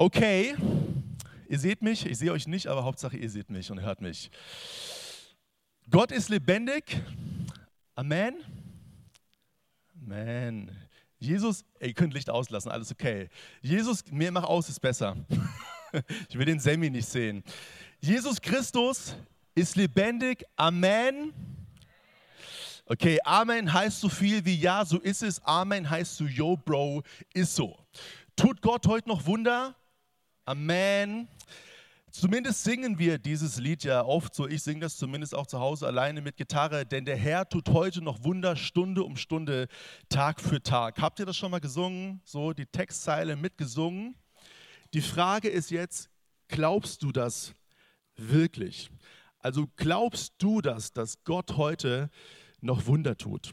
Okay, ihr seht mich, ich sehe euch nicht, aber Hauptsache ihr seht mich und hört mich. Gott ist lebendig. Amen. Amen. Jesus, ihr könnt Licht auslassen, alles okay. Jesus, mir mach aus, ist besser. ich will den Semi nicht sehen. Jesus Christus ist lebendig. Amen. Okay, Amen heißt so viel wie ja, so ist es. Amen heißt so, yo, Bro, ist so. Tut Gott heute noch Wunder? Amen. Zumindest singen wir dieses Lied ja oft so. Ich singe das zumindest auch zu Hause alleine mit Gitarre, denn der Herr tut heute noch Wunder Stunde um Stunde, Tag für Tag. Habt ihr das schon mal gesungen? So die Textzeile mitgesungen? Die Frage ist jetzt, glaubst du das wirklich? Also glaubst du das, dass Gott heute noch Wunder tut?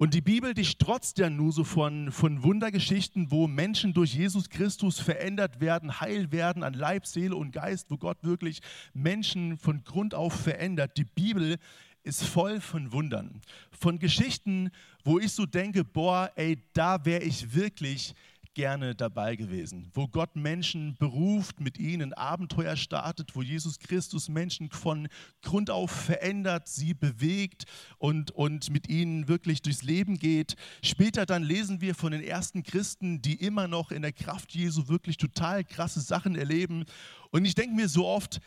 Und die Bibel, die strotzt ja nur so von, von Wundergeschichten, wo Menschen durch Jesus Christus verändert werden, heil werden an Leib, Seele und Geist, wo Gott wirklich Menschen von Grund auf verändert. Die Bibel ist voll von Wundern, von Geschichten, wo ich so denke, boah, ey, da wäre ich wirklich gerne dabei gewesen, wo Gott Menschen beruft, mit ihnen Abenteuer startet, wo Jesus Christus Menschen von Grund auf verändert, sie bewegt und, und mit ihnen wirklich durchs Leben geht. Später dann lesen wir von den ersten Christen, die immer noch in der Kraft Jesu wirklich total krasse Sachen erleben. Und ich denke mir so oft,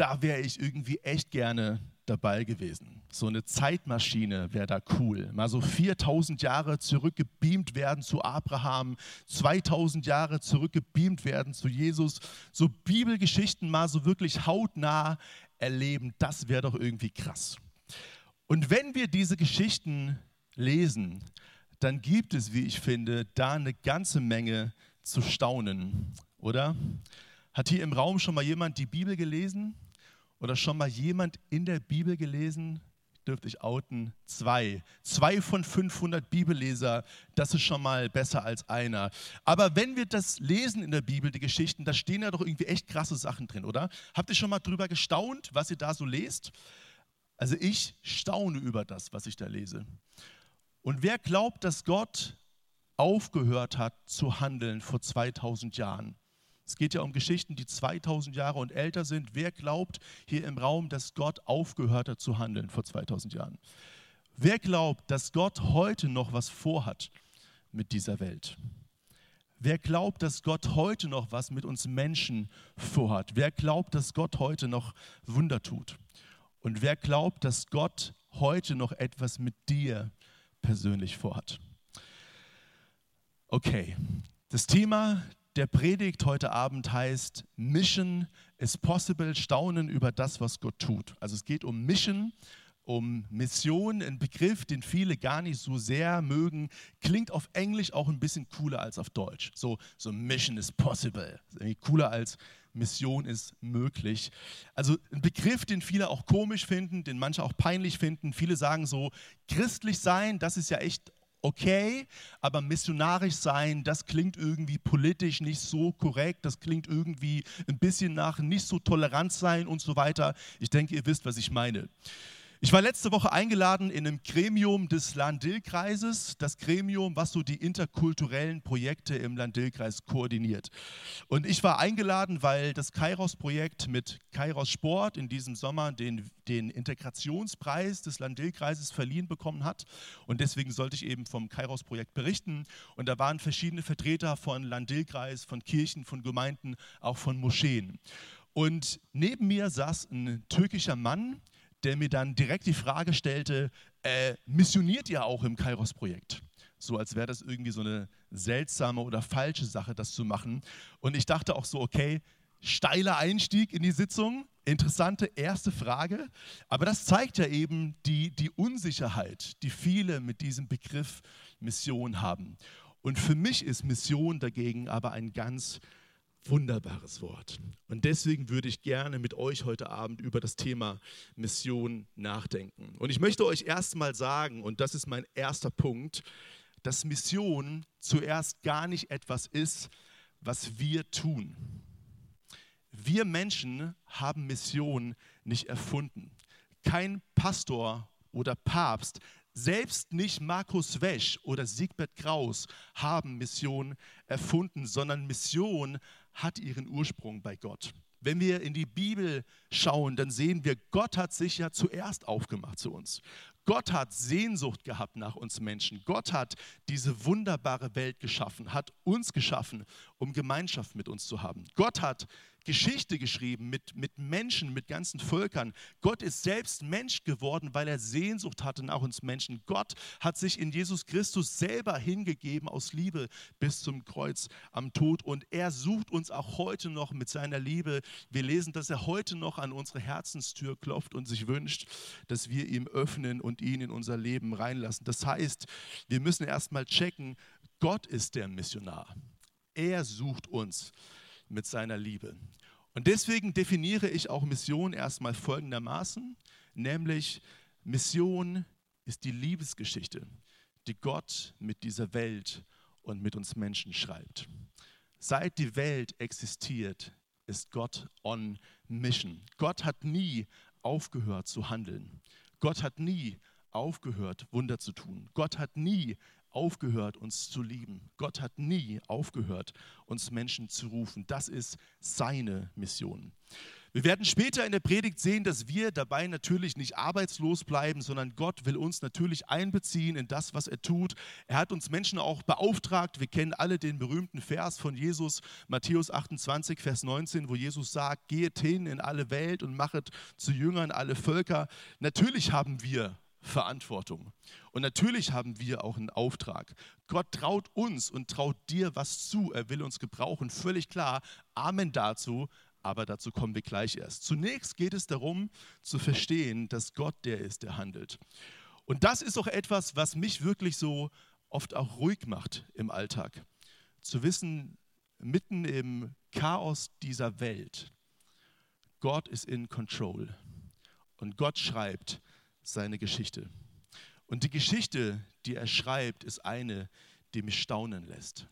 da wäre ich irgendwie echt gerne dabei gewesen. So eine Zeitmaschine wäre da cool. Mal so 4000 Jahre zurückgebeamt werden zu Abraham, 2000 Jahre zurückgebeamt werden zu Jesus. So Bibelgeschichten mal so wirklich hautnah erleben, das wäre doch irgendwie krass. Und wenn wir diese Geschichten lesen, dann gibt es, wie ich finde, da eine ganze Menge zu staunen, oder? Hat hier im Raum schon mal jemand die Bibel gelesen? Oder schon mal jemand in der Bibel gelesen? Dürfte ich outen? Zwei. Zwei von 500 Bibelleser, das ist schon mal besser als einer. Aber wenn wir das lesen in der Bibel, die Geschichten, da stehen ja doch irgendwie echt krasse Sachen drin, oder? Habt ihr schon mal drüber gestaunt, was ihr da so lest? Also ich staune über das, was ich da lese. Und wer glaubt, dass Gott aufgehört hat zu handeln vor 2000 Jahren? Es geht ja um Geschichten, die 2000 Jahre und älter sind. Wer glaubt hier im Raum, dass Gott aufgehört hat zu handeln vor 2000 Jahren? Wer glaubt, dass Gott heute noch was vorhat mit dieser Welt? Wer glaubt, dass Gott heute noch was mit uns Menschen vorhat? Wer glaubt, dass Gott heute noch Wunder tut? Und wer glaubt, dass Gott heute noch etwas mit dir persönlich vorhat? Okay, das Thema der Predigt heute Abend heißt Mission is possible, Staunen über das, was Gott tut. Also es geht um Mission, um Mission, ein Begriff, den viele gar nicht so sehr mögen, klingt auf Englisch auch ein bisschen cooler als auf Deutsch. So, so Mission is possible, irgendwie cooler als Mission ist möglich. Also ein Begriff, den viele auch komisch finden, den manche auch peinlich finden. Viele sagen so, christlich sein, das ist ja echt okay, aber missionarisch sein, das klingt irgendwie politisch nicht so korrekt, das klingt irgendwie ein bisschen nach nicht so tolerant sein und so weiter. Ich denke, ihr wisst, was ich meine. Ich war letzte Woche eingeladen in einem Gremium des Land-Dill-Kreises, das Gremium, was so die interkulturellen Projekte im Land-Dill-Kreis koordiniert. Und ich war eingeladen, weil das Kairos-Projekt mit Kairos Sport in diesem Sommer den, den Integrationspreis des Land-Dill-Kreises verliehen bekommen hat. Und deswegen sollte ich eben vom Kairos-Projekt berichten. Und da waren verschiedene Vertreter von Land-Dill-Kreis, von Kirchen, von Gemeinden, auch von Moscheen. Und neben mir saß ein türkischer Mann, der mir dann direkt die Frage stellte, äh, missioniert ihr auch im Kairos-Projekt? So als wäre das irgendwie so eine seltsame oder falsche Sache, das zu machen. Und ich dachte auch so, okay, steiler Einstieg in die Sitzung, interessante erste Frage. Aber das zeigt ja eben die, die Unsicherheit, die viele mit diesem Begriff Mission haben. Und für mich ist Mission dagegen aber ein ganz wunderbares Wort. Und deswegen würde ich gerne mit euch heute Abend über das Thema Mission nachdenken. Und ich möchte euch erstmal sagen, und das ist mein erster Punkt, dass Mission zuerst gar nicht etwas ist, was wir tun. Wir Menschen haben Mission nicht erfunden. Kein Pastor oder Papst Selbst nicht Markus Wesch oder Siegbert Kraus haben Mission erfunden, sondern Mission hat ihren Ursprung bei Gott. Wenn wir in die Bibel schauen, dann sehen wir, Gott hat sich ja zuerst aufgemacht zu uns. Gott hat Sehnsucht gehabt nach uns Menschen. Gott hat diese wunderbare Welt geschaffen, hat uns geschaffen, um Gemeinschaft mit uns zu haben. Gott hat Geschichte geschrieben mit, mit Menschen, mit ganzen Völkern. Gott ist selbst Mensch geworden, weil er Sehnsucht hatte nach uns Menschen. Gott hat sich in Jesus Christus selber hingegeben aus Liebe bis zum Kreuz am Tod. Und er sucht uns auch heute noch mit seiner Liebe. Wir lesen, dass er heute noch an unsere Herzenstür klopft und sich wünscht, dass wir ihm öffnen und ihn in unser Leben reinlassen. Das heißt, wir müssen erstmal checken, Gott ist der Missionar. Er sucht uns mit seiner Liebe. Und deswegen definiere ich auch Mission erstmal folgendermaßen, nämlich Mission ist die Liebesgeschichte, die Gott mit dieser Welt und mit uns Menschen schreibt. Seit die Welt existiert, ist Gott on Mission. Gott hat nie aufgehört zu handeln. Gott hat nie aufgehört, Wunder zu tun. Gott hat nie aufgehört, uns zu lieben. Gott hat nie aufgehört, uns Menschen zu rufen. Das ist seine Mission. Wir werden später in der Predigt sehen, dass wir dabei natürlich nicht arbeitslos bleiben, sondern Gott will uns natürlich einbeziehen in das, was er tut. Er hat uns Menschen auch beauftragt. Wir kennen alle den berühmten Vers von Jesus, Matthäus 28, Vers 19, wo Jesus sagt, geht hin in alle Welt und machet zu Jüngern alle Völker. Natürlich haben wir Verantwortung. Und natürlich haben wir auch einen Auftrag. Gott traut uns und traut dir was zu. Er will uns gebrauchen. Völlig klar. Amen dazu. Aber dazu kommen wir gleich erst. Zunächst geht es darum zu verstehen, dass Gott der ist, der handelt. Und das ist auch etwas, was mich wirklich so oft auch ruhig macht im Alltag. Zu wissen, mitten im Chaos dieser Welt, Gott ist in Control. Und Gott schreibt, seine Geschichte. Und die Geschichte, die er schreibt, ist eine, die mich staunen lässt.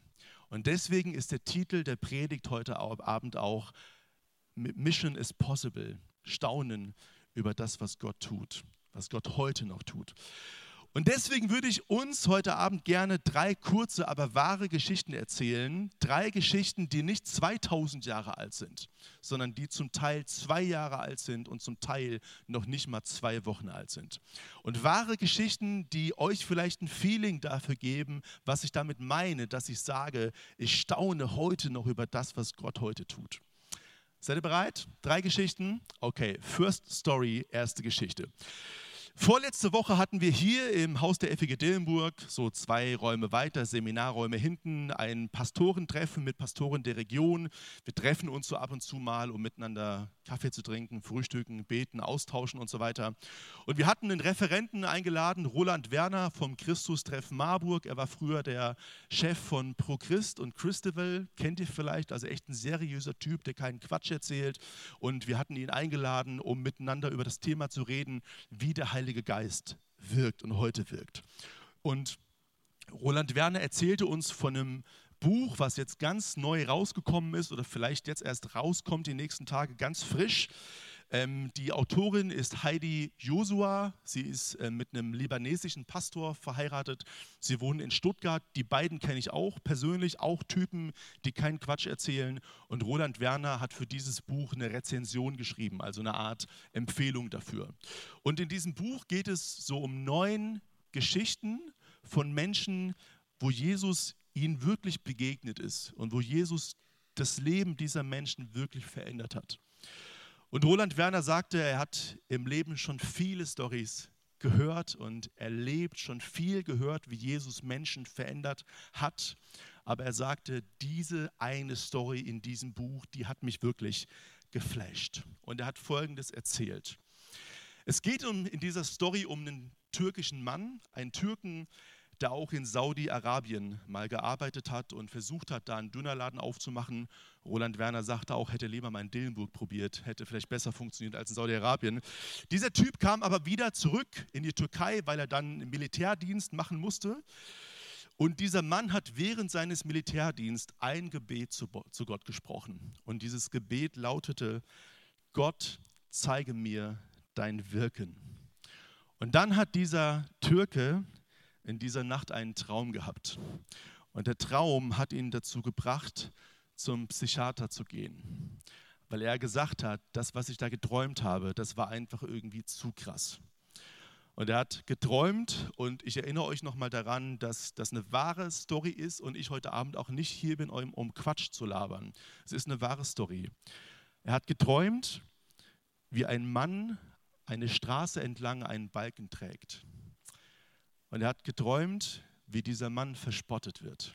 Und deswegen ist der Titel der Predigt heute Abend auch Mission is Possible. Staunen über das, was Gott tut, was Gott heute noch tut. Und deswegen würde ich uns heute Abend gerne drei kurze, aber wahre Geschichten erzählen. Drei Geschichten, die nicht 2000 Jahre alt sind, sondern die zum Teil zwei Jahre alt sind und zum Teil noch nicht mal zwei Wochen alt sind. Und wahre Geschichten, die euch vielleicht ein Feeling dafür geben, was ich damit meine, dass ich sage, ich staune heute noch über das, was Gott heute tut. Seid ihr bereit? Drei Geschichten? Okay, First Story, erste Geschichte. Vorletzte Woche hatten wir hier im Haus der FEG Dillenburg, so zwei Räume weiter, Seminarräume hinten, ein Pastorentreffen mit Pastoren der Region. Wir treffen uns so ab und zu mal, um miteinander Kaffee zu trinken, frühstücken, beten, austauschen und so weiter. Und wir hatten einen Referenten eingeladen, Roland Werner vom Christustreff Marburg. Er war früher der Chef von Pro Christ und Christabel, kennt ihr vielleicht, also echt ein seriöser Typ, der keinen Quatsch erzählt. Und wir hatten ihn eingeladen, um miteinander über das Thema zu reden, wie der Heilige Heilige Geist wirkt und heute wirkt. Und Roland Werner erzählte uns von einem Buch, was jetzt ganz neu rausgekommen ist oder vielleicht jetzt erst rauskommt die nächsten Tage, ganz frisch. Ähm, die Autorin ist Heidi Josua. Sie ist äh, mit einem libanesischen Pastor verheiratet. Sie wohnen in Stuttgart. Die beiden kenne ich auch persönlich, auch Typen, die keinen Quatsch erzählen. Und Roland Werner hat für dieses Buch eine Rezension geschrieben, also eine Art Empfehlung dafür. Und in diesem Buch geht es so um neun Geschichten von Menschen, wo Jesus ihnen wirklich begegnet ist und wo Jesus das Leben dieser Menschen wirklich verändert hat. Und Roland Werner sagte, er hat im Leben schon viele Stories gehört und erlebt, schon viel gehört, wie Jesus Menschen verändert hat. Aber er sagte, diese eine Story in diesem Buch, die hat mich wirklich geflasht. Und er hat Folgendes erzählt. Es geht um, in dieser Story um einen türkischen Mann, einen Türken, der auch in Saudi-Arabien mal gearbeitet hat und versucht hat, da einen Dönerladen aufzumachen. Roland Werner sagte auch, hätte lieber mal in Dillenburg probiert, hätte vielleicht besser funktioniert als in Saudi-Arabien. Dieser Typ kam aber wieder zurück in die Türkei, weil er dann Militärdienst machen musste. Und dieser Mann hat während seines Militärdienstes ein Gebet zu, zu Gott gesprochen. Und dieses Gebet lautete, Gott, zeige mir dein Wirken. Und dann hat dieser Türke in dieser Nacht einen Traum gehabt. Und der Traum hat ihn dazu gebracht, zum Psychiater zu gehen, weil er gesagt hat, das, was ich da geträumt habe, das war einfach irgendwie zu krass. Und er hat geträumt und ich erinnere euch nochmal daran, dass das eine wahre Story ist und ich heute Abend auch nicht hier bin, um Quatsch zu labern. Es ist eine wahre Story. Er hat geträumt, wie ein Mann eine Straße entlang einen Balken trägt. Und er hat geträumt, wie dieser Mann verspottet wird.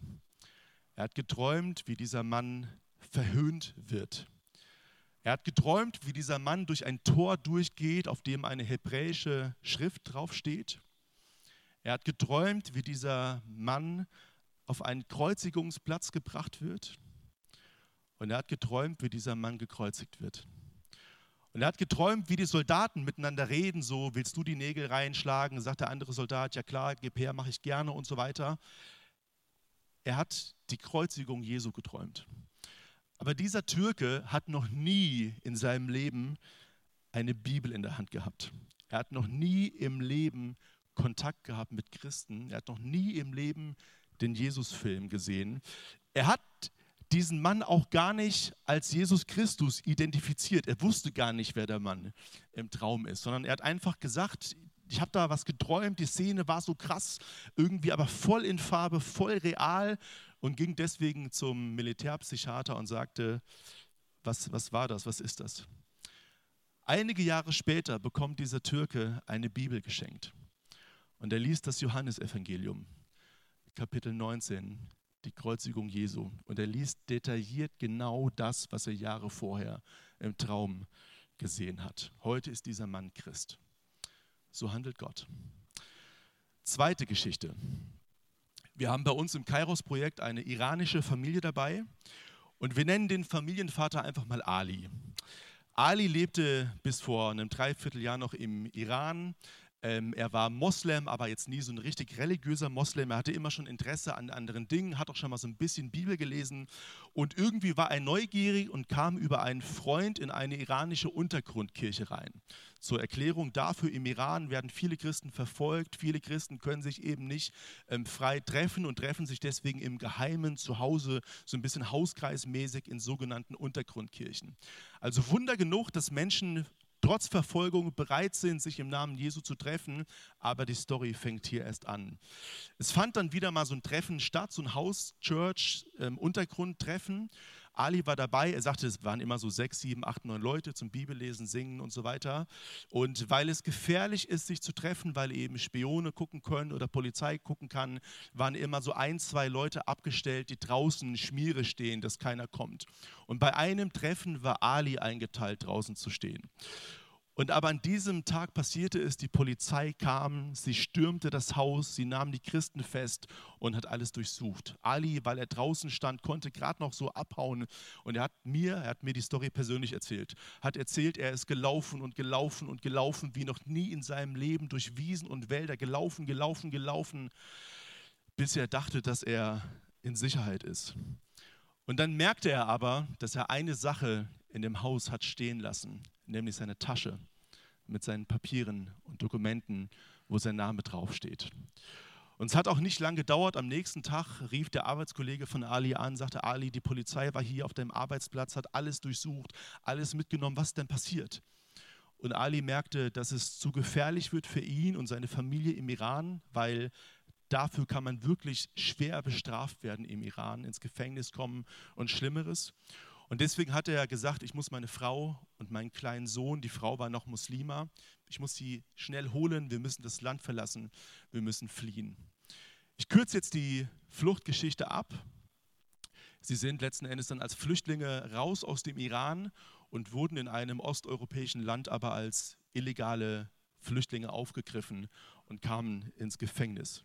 Er hat geträumt, wie dieser Mann verhöhnt wird. Er hat geträumt, wie dieser Mann durch ein Tor durchgeht, auf dem eine hebräische Schrift draufsteht. Er hat geträumt, wie dieser Mann auf einen Kreuzigungsplatz gebracht wird. Und er hat geträumt, wie dieser Mann gekreuzigt wird. Und er hat geträumt, wie die Soldaten miteinander reden, so willst du die Nägel reinschlagen, sagt der andere Soldat, ja klar, gib her, mache ich gerne und so weiter. Er hat die Kreuzigung Jesu geträumt. Aber dieser Türke hat noch nie in seinem Leben eine Bibel in der Hand gehabt. Er hat noch nie im Leben Kontakt gehabt mit Christen. Er hat noch nie im Leben den Jesus-Film gesehen. Er hat diesen Mann auch gar nicht als Jesus Christus identifiziert. Er wusste gar nicht, wer der Mann im Traum ist, sondern er hat einfach gesagt, ich habe da was geträumt, die Szene war so krass, irgendwie aber voll in Farbe, voll real und ging deswegen zum Militärpsychiater und sagte, was, was war das, was ist das? Einige Jahre später bekommt dieser Türke eine Bibel geschenkt und er liest das Johannesevangelium, Kapitel 19, die Kreuzigung Jesu. Und er liest detailliert genau das, was er Jahre vorher im Traum gesehen hat. Heute ist dieser Mann Christ. So handelt Gott. Zweite Geschichte. Wir haben bei uns im Kairos-Projekt eine iranische Familie dabei und wir nennen den Familienvater einfach mal Ali. Ali lebte bis vor einem Dreivierteljahr noch im Iran, ähm, er war Moslem, aber jetzt nie so ein richtig religiöser Moslem. Er hatte immer schon Interesse an anderen Dingen, hat auch schon mal so ein bisschen Bibel gelesen. Und irgendwie war er neugierig und kam über einen Freund in eine iranische Untergrundkirche rein. Zur Erklärung dafür, im Iran werden viele Christen verfolgt. Viele Christen können sich eben nicht ähm, frei treffen und treffen sich deswegen im Geheimen zu Hause, so ein bisschen hauskreismäßig in sogenannten Untergrundkirchen. Also Wunder genug, dass Menschen trotz Verfolgung bereit sind, sich im Namen Jesu zu treffen. Aber die Story fängt hier erst an. Es fand dann wieder mal so ein Treffen statt, so ein Haus-Church-Untergrundtreffen. Ähm, Ali war dabei, er sagte, es waren immer so sechs, sieben, acht, neun Leute zum Bibellesen, Singen und so weiter. Und weil es gefährlich ist, sich zu treffen, weil eben Spione gucken können oder Polizei gucken kann, waren immer so ein, zwei Leute abgestellt, die draußen Schmiere stehen, dass keiner kommt. Und bei einem Treffen war Ali eingeteilt, draußen zu stehen. Und aber an diesem Tag passierte es, die Polizei kam, sie stürmte das Haus, sie nahm die Christen fest und hat alles durchsucht. Ali, weil er draußen stand, konnte gerade noch so abhauen und er hat mir, er hat mir die Story persönlich erzählt, hat erzählt, er ist gelaufen und gelaufen und gelaufen wie noch nie in seinem Leben durch Wiesen und Wälder, gelaufen, gelaufen, gelaufen, bis er dachte, dass er in Sicherheit ist. Und dann merkte er aber, dass er eine Sache in dem Haus hat stehen lassen nämlich seine Tasche mit seinen Papieren und Dokumenten, wo sein Name draufsteht. Und es hat auch nicht lange gedauert. Am nächsten Tag rief der Arbeitskollege von Ali an, sagte Ali, die Polizei war hier auf deinem Arbeitsplatz, hat alles durchsucht, alles mitgenommen. Was denn passiert? Und Ali merkte, dass es zu gefährlich wird für ihn und seine Familie im Iran, weil dafür kann man wirklich schwer bestraft werden im Iran, ins Gefängnis kommen und Schlimmeres. Und deswegen hat er gesagt, ich muss meine Frau und meinen kleinen Sohn, die Frau war noch Muslima, ich muss sie schnell holen, wir müssen das Land verlassen, wir müssen fliehen. Ich kürze jetzt die Fluchtgeschichte ab. Sie sind letzten Endes dann als Flüchtlinge raus aus dem Iran und wurden in einem osteuropäischen Land aber als illegale Flüchtlinge aufgegriffen und kamen ins Gefängnis.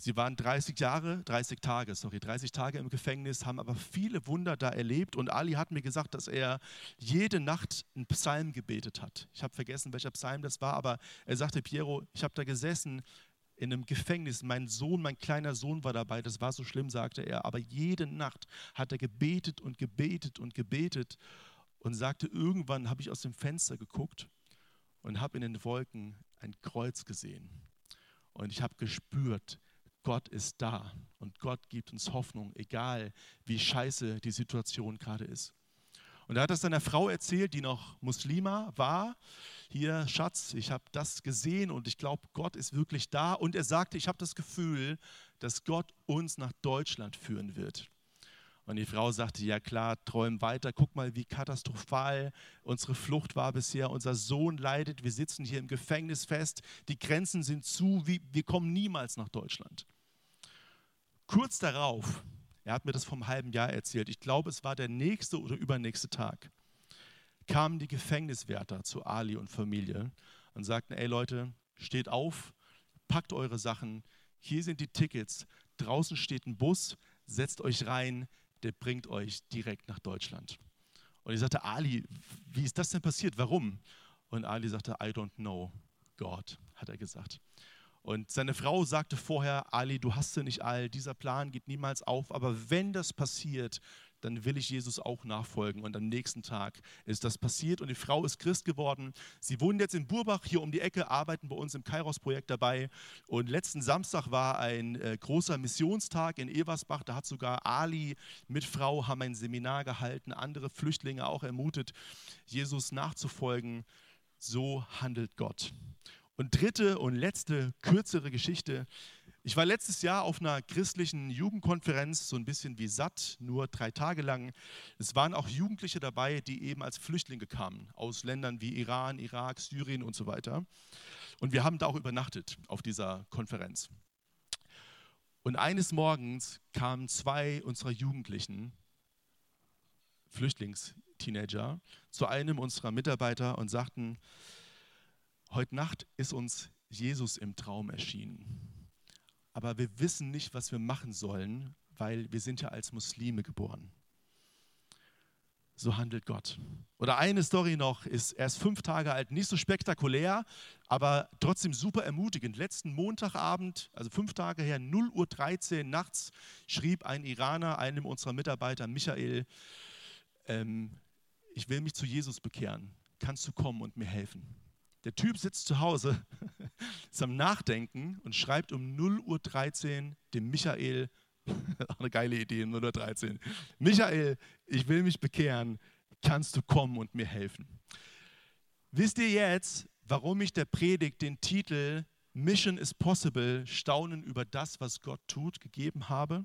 Sie waren 30 Jahre, 30 Tage, sorry, 30 Tage im Gefängnis, haben aber viele Wunder da erlebt. Und Ali hat mir gesagt, dass er jede Nacht einen Psalm gebetet hat. Ich habe vergessen, welcher Psalm das war, aber er sagte, Piero, ich habe da gesessen in einem Gefängnis. Mein Sohn, mein kleiner Sohn war dabei. Das war so schlimm, sagte er. Aber jede Nacht hat er gebetet und gebetet und gebetet und sagte, irgendwann habe ich aus dem Fenster geguckt und habe in den Wolken ein Kreuz gesehen. Und ich habe gespürt, Gott ist da und Gott gibt uns Hoffnung, egal wie scheiße die Situation gerade ist. Und er hat das seiner Frau erzählt, die noch Muslima war. Hier, Schatz, ich habe das gesehen und ich glaube, Gott ist wirklich da. Und er sagte, ich habe das Gefühl, dass Gott uns nach Deutschland führen wird. Und die Frau sagte, ja klar, träum weiter, guck mal, wie katastrophal unsere Flucht war bisher. Unser Sohn leidet, wir sitzen hier im Gefängnis fest, die Grenzen sind zu, wir kommen niemals nach Deutschland. Kurz darauf, er hat mir das vom halben Jahr erzählt, ich glaube, es war der nächste oder übernächste Tag, kamen die Gefängniswärter zu Ali und Familie und sagten, ey Leute, steht auf, packt eure Sachen, hier sind die Tickets, draußen steht ein Bus, setzt euch rein, der bringt euch direkt nach Deutschland. Und ich sagte, Ali, wie ist das denn passiert? Warum? Und Ali sagte, I don't know, God, hat er gesagt. Und seine Frau sagte vorher, Ali, du hast sie nicht all, dieser Plan geht niemals auf, aber wenn das passiert, dann will ich Jesus auch nachfolgen. Und am nächsten Tag ist das passiert und die Frau ist Christ geworden. Sie wohnen jetzt in Burbach, hier um die Ecke, arbeiten bei uns im Kairos-Projekt dabei. Und letzten Samstag war ein äh, großer Missionstag in Eversbach. Da hat sogar Ali mit Frau haben ein Seminar gehalten, andere Flüchtlinge auch ermutet, Jesus nachzufolgen. So handelt Gott. Und dritte und letzte, kürzere Geschichte. Ich war letztes Jahr auf einer christlichen Jugendkonferenz, so ein bisschen wie satt, nur drei Tage lang. Es waren auch Jugendliche dabei, die eben als Flüchtlinge kamen, aus Ländern wie Iran, Irak, Syrien und so weiter. Und wir haben da auch übernachtet auf dieser Konferenz. Und eines Morgens kamen zwei unserer Jugendlichen, Flüchtlingsteenager, zu einem unserer Mitarbeiter und sagten, heute Nacht ist uns Jesus im Traum erschienen aber wir wissen nicht, was wir machen sollen, weil wir sind ja als Muslime geboren. So handelt Gott. Oder eine Story noch, ist erst fünf Tage alt, nicht so spektakulär, aber trotzdem super ermutigend. Letzten Montagabend, also fünf Tage her, 0.13 Uhr nachts, schrieb ein Iraner einem unserer Mitarbeiter, Michael, ähm, ich will mich zu Jesus bekehren. Kannst du kommen und mir helfen? Der Typ sitzt zu Hause, ist am Nachdenken und schreibt um 0.13 Uhr dem Michael, auch eine geile Idee, 0.13 Uhr, Michael, ich will mich bekehren, kannst du kommen und mir helfen? Wisst ihr jetzt, warum ich der Predigt den Titel Mission is Possible, Staunen über das, was Gott tut, gegeben habe?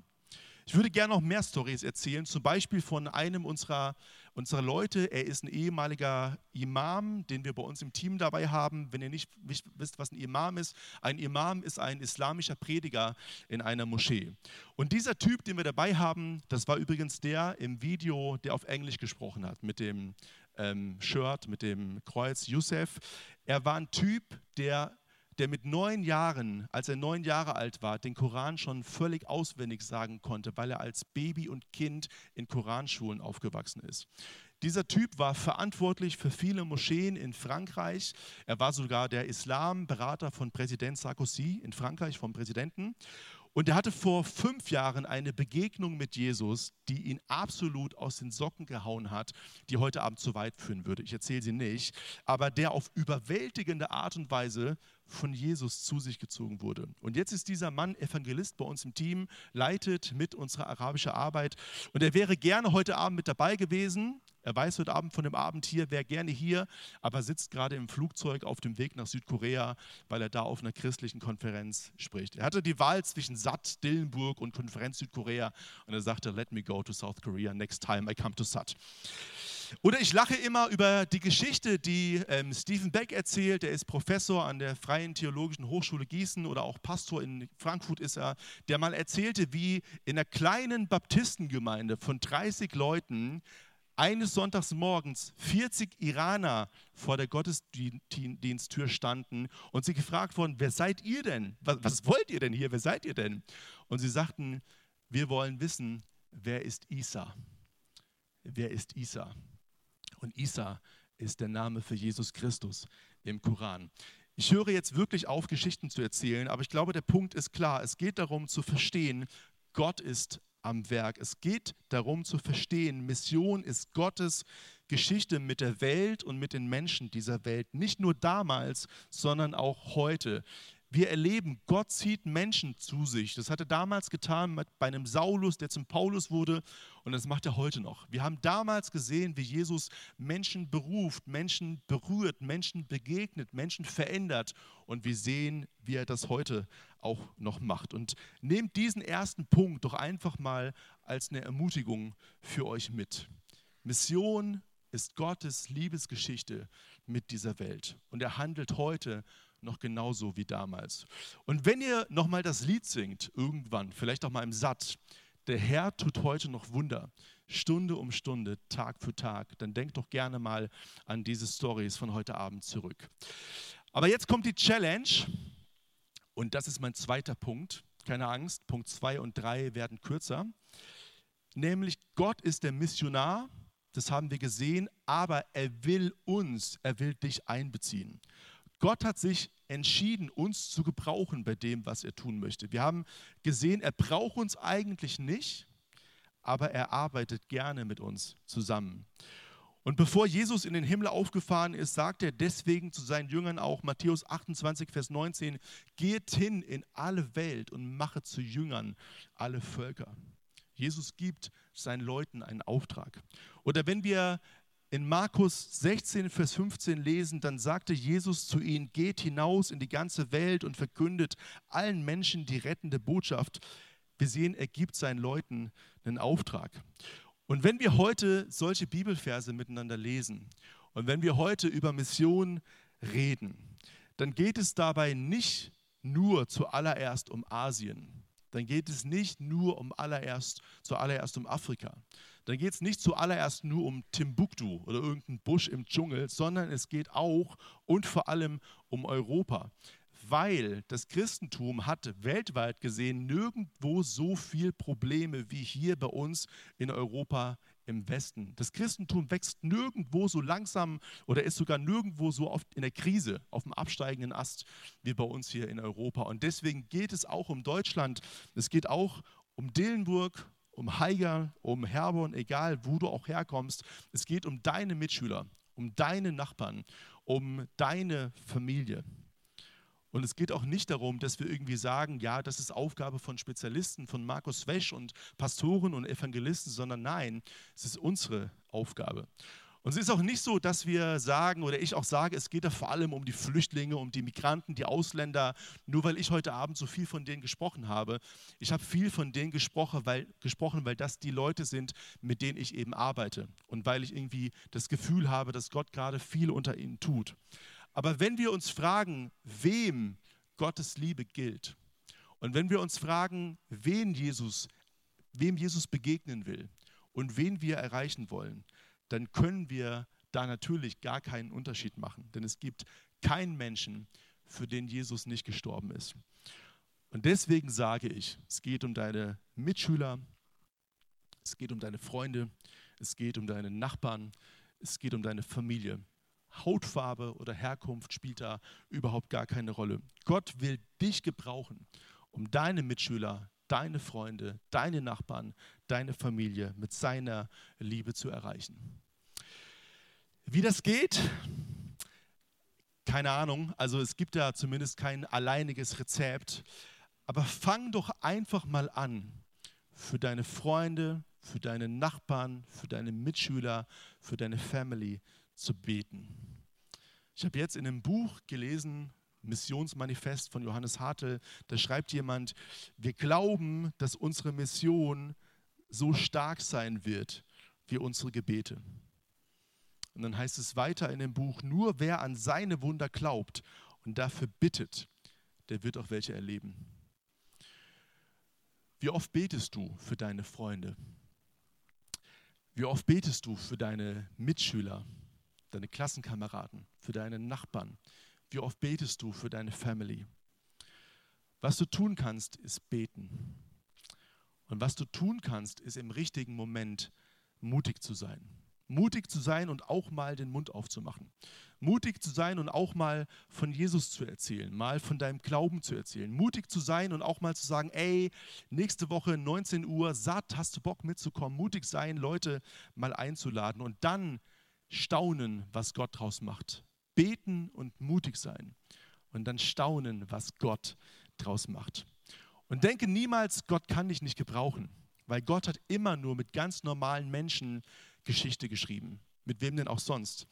Ich würde gerne noch mehr Stories erzählen, zum Beispiel von einem unserer, unserer Leute. Er ist ein ehemaliger Imam, den wir bei uns im Team dabei haben. Wenn ihr nicht wisst, was ein Imam ist, ein Imam ist ein islamischer Prediger in einer Moschee. Und dieser Typ, den wir dabei haben, das war übrigens der im Video, der auf Englisch gesprochen hat, mit dem ähm, Shirt, mit dem Kreuz, Youssef. Er war ein Typ, der der mit neun Jahren, als er neun Jahre alt war, den Koran schon völlig auswendig sagen konnte, weil er als Baby und Kind in Koranschulen aufgewachsen ist. Dieser Typ war verantwortlich für viele Moscheen in Frankreich. Er war sogar der Islamberater von Präsident Sarkozy in Frankreich, vom Präsidenten. Und er hatte vor fünf Jahren eine Begegnung mit Jesus, die ihn absolut aus den Socken gehauen hat, die heute Abend zu weit führen würde. Ich erzähle sie nicht, aber der auf überwältigende Art und Weise von Jesus zu sich gezogen wurde. Und jetzt ist dieser Mann Evangelist bei uns im Team, leitet mit unserer arabischen Arbeit. Und er wäre gerne heute Abend mit dabei gewesen, er weiß heute Abend von dem Abend hier, wäre gerne hier, aber sitzt gerade im Flugzeug auf dem Weg nach Südkorea, weil er da auf einer christlichen Konferenz spricht. Er hatte die Wahl zwischen SAT, Dillenburg und Konferenz Südkorea und er sagte, let me go to South Korea next time I come to SAT. Oder ich lache immer über die Geschichte, die ähm, Stephen Beck erzählt. Er ist Professor an der Freien Theologischen Hochschule Gießen oder auch Pastor in Frankfurt ist er, der mal erzählte, wie in einer kleinen Baptistengemeinde von 30 Leuten eines Sonntags morgens 40 Iraner vor der Gottesdiensttür standen und sie gefragt wurden, wer seid ihr denn? Was, was, wollt ihr denn hier? Wer seid ihr denn? Und sie sagten, wir wollen wissen, wer ist Isa? Wer ist Isa? Und Isa ist der Name für Jesus Christus im Koran. Ich höre jetzt wirklich auf, Geschichten zu erzählen, aber ich glaube, der Punkt ist klar. Es geht darum zu verstehen, Gott ist am Werk. Es geht darum zu verstehen, Mission ist Gottes Geschichte mit der Welt und mit den Menschen dieser Welt. Nicht nur damals, sondern auch heute. Wir erleben, Gott zieht Menschen zu sich. Das hat er damals getan bei einem Saulus, der zum Paulus wurde, und das macht er heute noch. Wir haben damals gesehen, wie Jesus Menschen beruft, Menschen berührt, Menschen begegnet, Menschen verändert. Und wir sehen, wie er das heute auch noch macht. Und nehmt diesen ersten Punkt doch einfach mal als eine Ermutigung für euch mit. Mission ist Gottes Liebesgeschichte mit dieser Welt. Und er handelt heute noch genauso wie damals. Und wenn ihr nochmal das Lied singt, irgendwann, vielleicht auch mal im Satz, der Herr tut heute noch Wunder, Stunde um Stunde, Tag für Tag, dann denkt doch gerne mal an diese Stories von heute Abend zurück. Aber jetzt kommt die Challenge und das ist mein zweiter Punkt. Keine Angst, Punkt 2 und 3 werden kürzer. Nämlich Gott ist der Missionar, das haben wir gesehen, aber er will uns, er will dich einbeziehen. Gott hat sich entschieden, uns zu gebrauchen bei dem, was er tun möchte. Wir haben gesehen, er braucht uns eigentlich nicht, aber er arbeitet gerne mit uns zusammen. Und bevor Jesus in den Himmel aufgefahren ist, sagt er deswegen zu seinen Jüngern auch, Matthäus 28, Vers 19, geht hin in alle Welt und mache zu Jüngern alle Völker. Jesus gibt seinen Leuten einen Auftrag. Oder wenn wir in Markus 16, Vers 15 lesen, dann sagte Jesus zu ihnen, geht hinaus in die ganze Welt und verkündet allen Menschen die rettende Botschaft. Wir sehen, er gibt seinen Leuten einen Auftrag. Und wenn wir heute solche Bibelverse miteinander lesen und wenn wir heute über Mission reden, dann geht es dabei nicht nur zuallererst um Asien, dann geht es nicht nur um allererst, zuallererst um Afrika, dann geht es nicht zuallererst nur um Timbuktu oder irgendeinen Busch im Dschungel, sondern es geht auch und vor allem um Europa. Weil das Christentum hat weltweit gesehen nirgendwo so viele Probleme wie hier bei uns in Europa im Westen. Das Christentum wächst nirgendwo so langsam oder ist sogar nirgendwo so oft in der Krise, auf dem absteigenden Ast wie bei uns hier in Europa. Und deswegen geht es auch um Deutschland. Es geht auch um Dillenburg, um Haiger, um Herborn, egal wo du auch herkommst. Es geht um deine Mitschüler, um deine Nachbarn, um deine Familie. Und es geht auch nicht darum, dass wir irgendwie sagen, ja, das ist Aufgabe von Spezialisten, von Markus Wesch und Pastoren und Evangelisten, sondern nein, es ist unsere Aufgabe. Und es ist auch nicht so, dass wir sagen oder ich auch sage, es geht da vor allem um die Flüchtlinge, um die Migranten, die Ausländer, nur weil ich heute Abend so viel von denen gesprochen habe. Ich habe viel von denen gesprochen weil, gesprochen, weil das die Leute sind, mit denen ich eben arbeite und weil ich irgendwie das Gefühl habe, dass Gott gerade viel unter ihnen tut. Aber wenn wir uns fragen, wem Gottes Liebe gilt und wenn wir uns fragen, wen Jesus, wem Jesus begegnen will und wen wir erreichen wollen, dann können wir da natürlich gar keinen Unterschied machen. Denn es gibt keinen Menschen, für den Jesus nicht gestorben ist. Und deswegen sage ich, es geht um deine Mitschüler, es geht um deine Freunde, es geht um deine Nachbarn, es geht um deine Familie. Hautfarbe oder Herkunft spielt da überhaupt gar keine Rolle. Gott will dich gebrauchen, um deine Mitschüler, deine Freunde, deine Nachbarn, deine Familie mit seiner Liebe zu erreichen. Wie das geht, keine Ahnung. Also es gibt da zumindest kein alleiniges Rezept. Aber fang doch einfach mal an, für deine Freunde, für deine Nachbarn, für deine Mitschüler, für deine Family zu beten. Ich habe jetzt in einem Buch gelesen, Missionsmanifest von Johannes Hartl, da schreibt jemand, wir glauben, dass unsere Mission so stark sein wird wie unsere Gebete. Und dann heißt es weiter in dem Buch, nur wer an seine Wunder glaubt und dafür bittet, der wird auch welche erleben. Wie oft betest du für deine Freunde? Wie oft betest du für deine Mitschüler, deine Klassenkameraden, für deine Nachbarn? Wie oft betest du für deine Family? Was du tun kannst, ist beten. Und was du tun kannst, ist im richtigen Moment mutig zu sein Mutig zu sein und auch mal den Mund aufzumachen. Mutig zu sein und auch mal von Jesus zu erzählen, mal von deinem Glauben zu erzählen. Mutig zu sein und auch mal zu sagen, ey, nächste Woche 19 Uhr, satt, hast du Bock mitzukommen? Mutig sein, Leute mal einzuladen und dann staunen, was Gott draus macht. Beten und mutig sein und dann staunen, was Gott draus macht. Und denke niemals, Gott kann dich nicht gebrauchen, weil Gott hat immer nur mit ganz normalen Menschen Geschichte geschrieben. Mit wem denn auch sonst?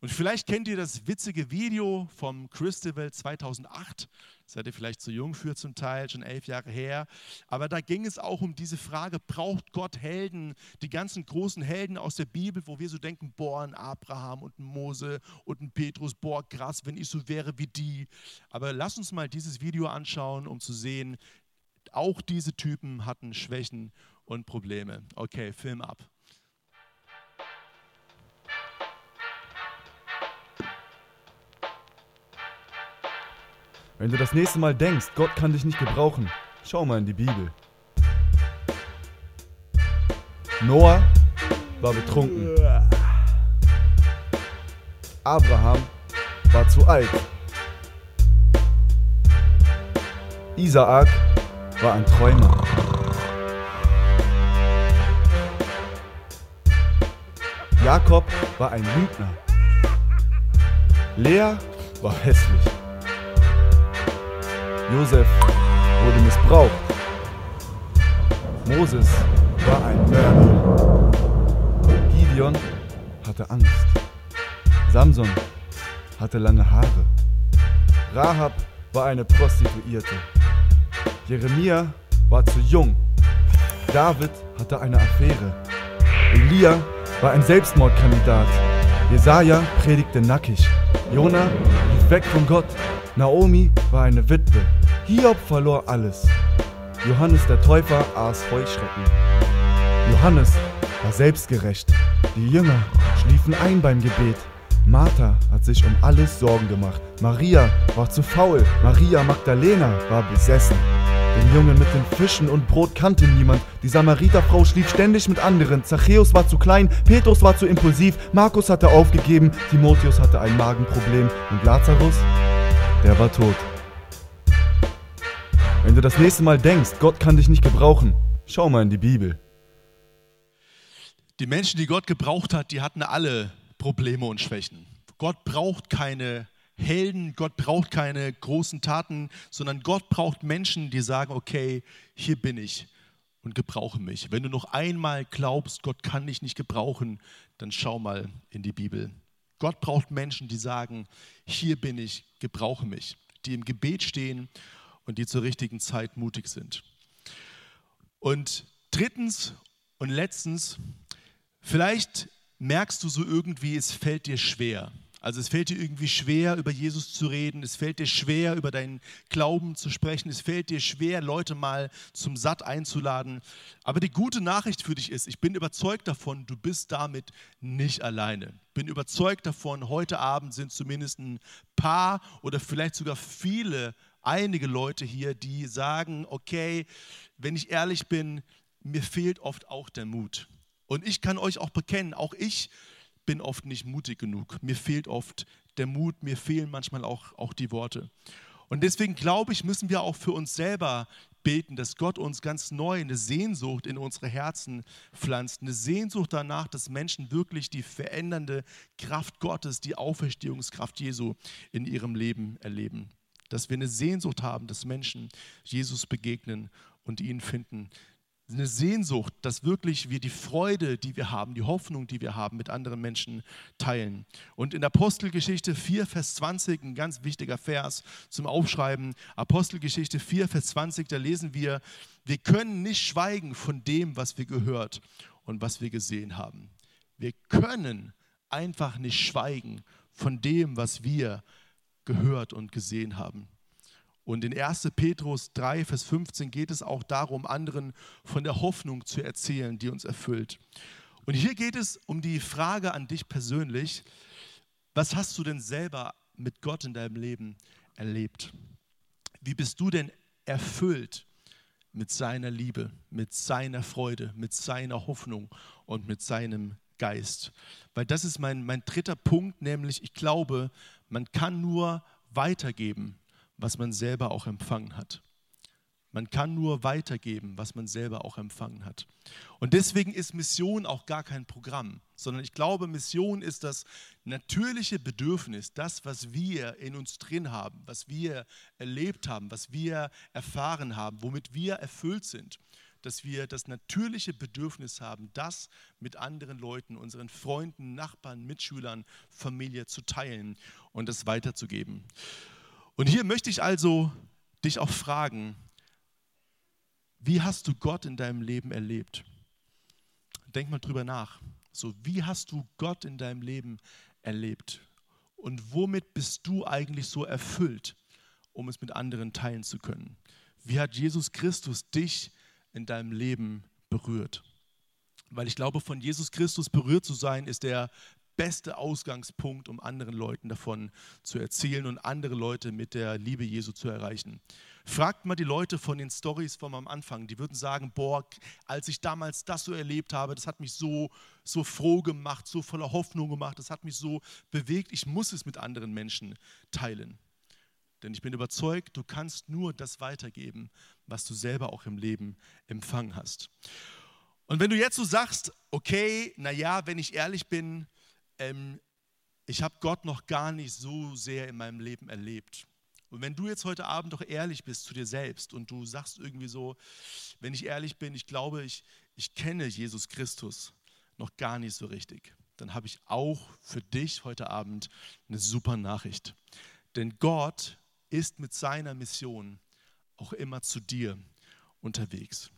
Und vielleicht kennt ihr das witzige Video vom Christival 2008. Seid ihr vielleicht zu jung für zum Teil, schon elf Jahre her. Aber da ging es auch um diese Frage, braucht Gott Helden? Die ganzen großen Helden aus der Bibel, wo wir so denken, boah, ein Abraham und ein Mose und ein Petrus, boah, krass, wenn ich so wäre wie die. Aber lass uns mal dieses Video anschauen, um zu sehen, auch diese Typen hatten Schwächen und Probleme. Okay, Film ab. Wenn du das nächste Mal denkst, Gott kann dich nicht gebrauchen, schau mal in die Bibel. Noah war betrunken. Abraham war zu alt. Isaak war ein Träumer. Jakob war ein Lügner. Lea war hässlich. Josef wurde missbraucht. Moses war ein Mörder. Gideon hatte Angst. Samson hatte lange Haare. Rahab war eine Prostituierte. Jeremia war zu jung. David hatte eine Affäre. Elia war ein Selbstmordkandidat. Jesaja predigte nackig. Jona lief weg von Gott. Naomi war eine Witwe. Hiob verlor alles. Johannes der Täufer aß Heuschrecken. Johannes war selbstgerecht. Die Jünger schliefen ein beim Gebet. Martha hat sich um alles Sorgen gemacht. Maria war zu faul. Maria Magdalena war besessen. Den Jungen mit den Fischen und Brot kannte niemand. Die Samariterfrau schlief ständig mit anderen. Zachäus war zu klein, Petrus war zu impulsiv, Markus hatte aufgegeben, Timotheus hatte ein Magenproblem und Lazarus, der war tot. Wenn du das nächste Mal denkst, Gott kann dich nicht gebrauchen, schau mal in die Bibel. Die Menschen, die Gott gebraucht hat, die hatten alle Probleme und Schwächen. Gott braucht keine Helden, Gott braucht keine großen Taten, sondern Gott braucht Menschen, die sagen, okay, hier bin ich und gebrauche mich. Wenn du noch einmal glaubst, Gott kann dich nicht gebrauchen, dann schau mal in die Bibel. Gott braucht Menschen, die sagen, hier bin ich, gebrauche mich, die im Gebet stehen und die zur richtigen Zeit mutig sind. Und drittens und letztens, vielleicht merkst du so irgendwie, es fällt dir schwer. Also es fällt dir irgendwie schwer, über Jesus zu reden, es fällt dir schwer, über deinen Glauben zu sprechen, es fällt dir schwer, Leute mal zum Satt einzuladen. Aber die gute Nachricht für dich ist, ich bin überzeugt davon, du bist damit nicht alleine. Bin überzeugt davon, heute Abend sind zumindest ein paar oder vielleicht sogar viele, einige Leute hier, die sagen, okay, wenn ich ehrlich bin, mir fehlt oft auch der Mut. Und ich kann euch auch bekennen, auch ich bin oft nicht mutig genug. Mir fehlt oft der Mut, mir fehlen manchmal auch, auch die Worte. Und deswegen glaube ich, müssen wir auch für uns selber beten, dass Gott uns ganz neu eine Sehnsucht in unsere Herzen pflanzt. Eine Sehnsucht danach, dass Menschen wirklich die verändernde Kraft Gottes, die Auferstehungskraft Jesu in ihrem Leben erleben. Dass wir eine Sehnsucht haben, dass Menschen Jesus begegnen und ihn finden eine Sehnsucht, dass wirklich wir die Freude, die wir haben, die Hoffnung, die wir haben, mit anderen Menschen teilen. Und in Apostelgeschichte 4, Vers 20, ein ganz wichtiger Vers zum Aufschreiben, Apostelgeschichte 4, Vers 20, da lesen wir, wir können nicht schweigen von dem, was wir gehört und was wir gesehen haben. Wir können einfach nicht schweigen von dem, was wir gehört und gesehen haben. Und in 1. Petrus 3, Vers 15 geht es auch darum, anderen von der Hoffnung zu erzählen, die uns erfüllt. Und hier geht es um die Frage an dich persönlich, was hast du denn selber mit Gott in deinem Leben erlebt? Wie bist du denn erfüllt mit seiner Liebe, mit seiner Freude, mit seiner Hoffnung und mit seinem Geist. Weil das ist mein, mein dritter Punkt, nämlich ich glaube, man kann nur weitergeben, was man selber auch empfangen hat. Man kann nur weitergeben, was man selber auch empfangen hat. Und deswegen ist Mission auch gar kein Programm, sondern ich glaube, Mission ist das natürliche Bedürfnis, das, was wir in uns drin haben, was wir erlebt haben, was wir erfahren haben, womit wir erfüllt sind, dass wir das natürliche Bedürfnis haben, das mit anderen Leuten, unseren Freunden, Nachbarn, Mitschülern, Familie zu teilen und das weiterzugeben. Und hier möchte ich also dich auch fragen, wie hast du Gott in deinem Leben erlebt? Denk mal drüber nach. So, wie hast du Gott in deinem Leben erlebt? Und womit bist du eigentlich so erfüllt, um es mit anderen teilen zu können? Wie hat Jesus Christus dich in deinem Leben berührt? Weil ich glaube, von Jesus Christus berührt zu sein, ist der beste Ausgangspunkt, um anderen Leuten davon zu erzählen und andere Leute mit der Liebe Jesu zu erreichen. Fragt mal die Leute von den Stories vom am Anfang, die würden sagen, boah, als ich damals das so erlebt habe, das hat mich so, so froh gemacht, so voller Hoffnung gemacht, das hat mich so bewegt, ich muss es mit anderen Menschen teilen. Denn ich bin überzeugt, du kannst nur das weitergeben, was du selber auch im Leben empfangen hast. Und wenn du jetzt so sagst, okay, naja, wenn ich ehrlich bin, ähm, ich habe Gott noch gar nicht so sehr in meinem Leben erlebt. Und wenn du jetzt heute Abend doch ehrlich bist zu dir selbst und du sagst irgendwie so, wenn ich ehrlich bin, ich glaube, ich, ich kenne Jesus Christus noch gar nicht so richtig, dann habe ich auch für dich heute Abend eine super Nachricht. Denn Gott ist mit seiner Mission auch immer zu dir unterwegs.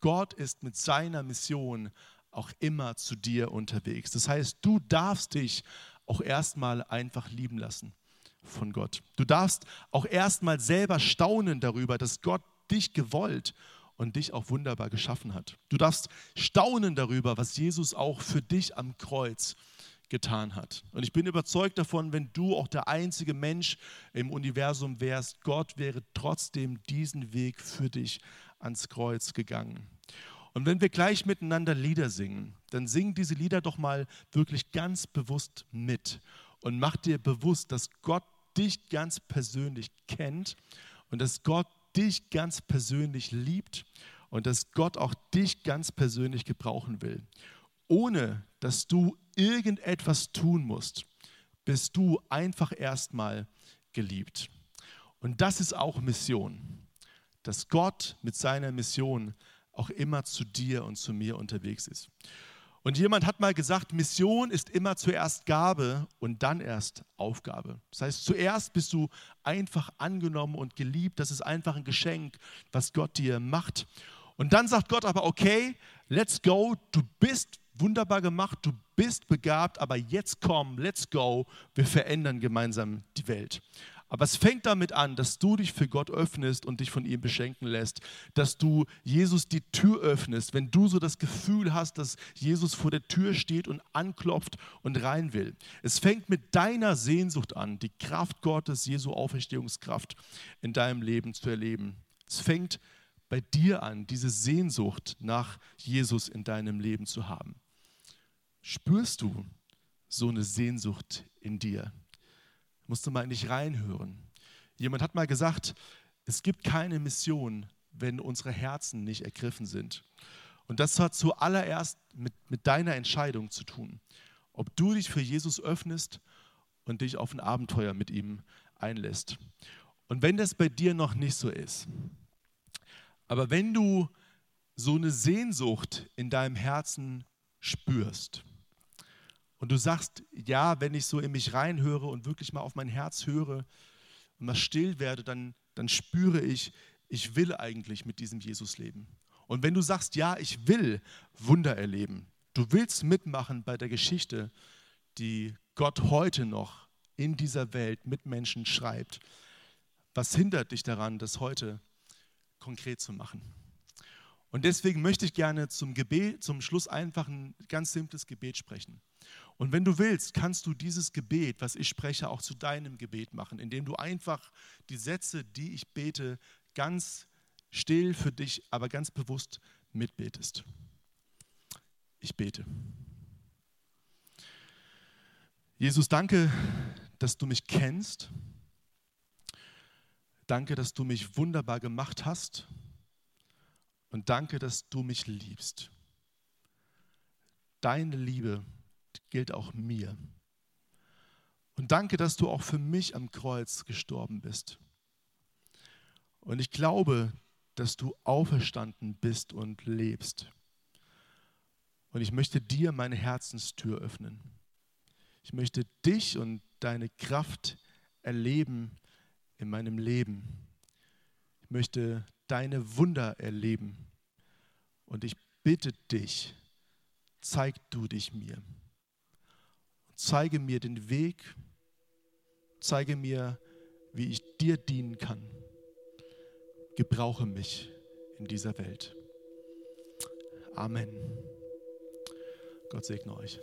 Gott ist mit seiner Mission auch immer zu dir unterwegs. Das heißt, du darfst dich auch erstmal einfach lieben lassen von Gott. Du darfst auch erstmal selber staunen darüber, dass Gott dich gewollt und dich auch wunderbar geschaffen hat. Du darfst staunen darüber, was Jesus auch für dich am Kreuz getan hat. Und ich bin überzeugt davon, wenn du auch der einzige Mensch im Universum wärst, Gott wäre trotzdem diesen Weg für dich ans Kreuz gegangen. Und wenn wir gleich miteinander Lieder singen, dann sing diese Lieder doch mal wirklich ganz bewusst mit und mach dir bewusst, dass Gott dich ganz persönlich kennt und dass Gott dich ganz persönlich liebt und dass Gott auch dich ganz persönlich gebrauchen will. Ohne dass du irgendetwas tun musst, bist du einfach erstmal geliebt. Und das ist auch Mission, dass Gott mit seiner Mission auch immer zu dir und zu mir unterwegs ist. Und jemand hat mal gesagt, Mission ist immer zuerst Gabe und dann erst Aufgabe. Das heißt, zuerst bist du einfach angenommen und geliebt. Das ist einfach ein Geschenk, was Gott dir macht. Und dann sagt Gott aber, okay, let's go, du bist wunderbar gemacht, du bist begabt, aber jetzt komm, let's go, wir verändern gemeinsam die Welt. Aber es fängt damit an, dass du dich für Gott öffnest und dich von ihm beschenken lässt, dass du Jesus die Tür öffnest, wenn du so das Gefühl hast, dass Jesus vor der Tür steht und anklopft und rein will. Es fängt mit deiner Sehnsucht an, die Kraft Gottes, Jesu Auferstehungskraft in deinem Leben zu erleben. Es fängt bei dir an, diese Sehnsucht nach Jesus in deinem Leben zu haben. Spürst du so eine Sehnsucht in dir? musst du mal in dich reinhören. Jemand hat mal gesagt, es gibt keine Mission, wenn unsere Herzen nicht ergriffen sind. Und das hat zuallererst mit, mit deiner Entscheidung zu tun. Ob du dich für Jesus öffnest und dich auf ein Abenteuer mit ihm einlässt. Und wenn das bei dir noch nicht so ist, aber wenn du so eine Sehnsucht in deinem Herzen spürst, und du sagst, ja, wenn ich so in mich reinhöre und wirklich mal auf mein Herz höre und mal still werde, dann, dann spüre ich, ich will eigentlich mit diesem Jesus leben. Und wenn du sagst, ja, ich will Wunder erleben, du willst mitmachen bei der Geschichte, die Gott heute noch in dieser Welt mit Menschen schreibt, was hindert dich daran, das heute konkret zu machen? Und deswegen möchte ich gerne zum Gebet, zum Schluss einfach ein ganz simples Gebet sprechen. Und wenn du willst, kannst du dieses Gebet, was ich spreche, auch zu deinem Gebet machen, indem du einfach die Sätze, die ich bete, ganz still für dich, aber ganz bewusst mitbetest. Ich bete. Jesus, danke, dass du mich kennst. Danke, dass du mich wunderbar gemacht hast. Und danke, dass du mich liebst. Deine Liebe gilt auch mir. Und danke, dass du auch für mich am Kreuz gestorben bist. Und ich glaube, dass du auferstanden bist und lebst. Und ich möchte dir meine Herzenstür öffnen. Ich möchte dich und deine Kraft erleben in meinem Leben. Ich möchte deine Wunder erleben. Und ich bitte dich, zeig du dich mir. Zeige mir den Weg. Zeige mir, wie ich dir dienen kann. Gebrauche mich in dieser Welt. Amen. Gott segne euch.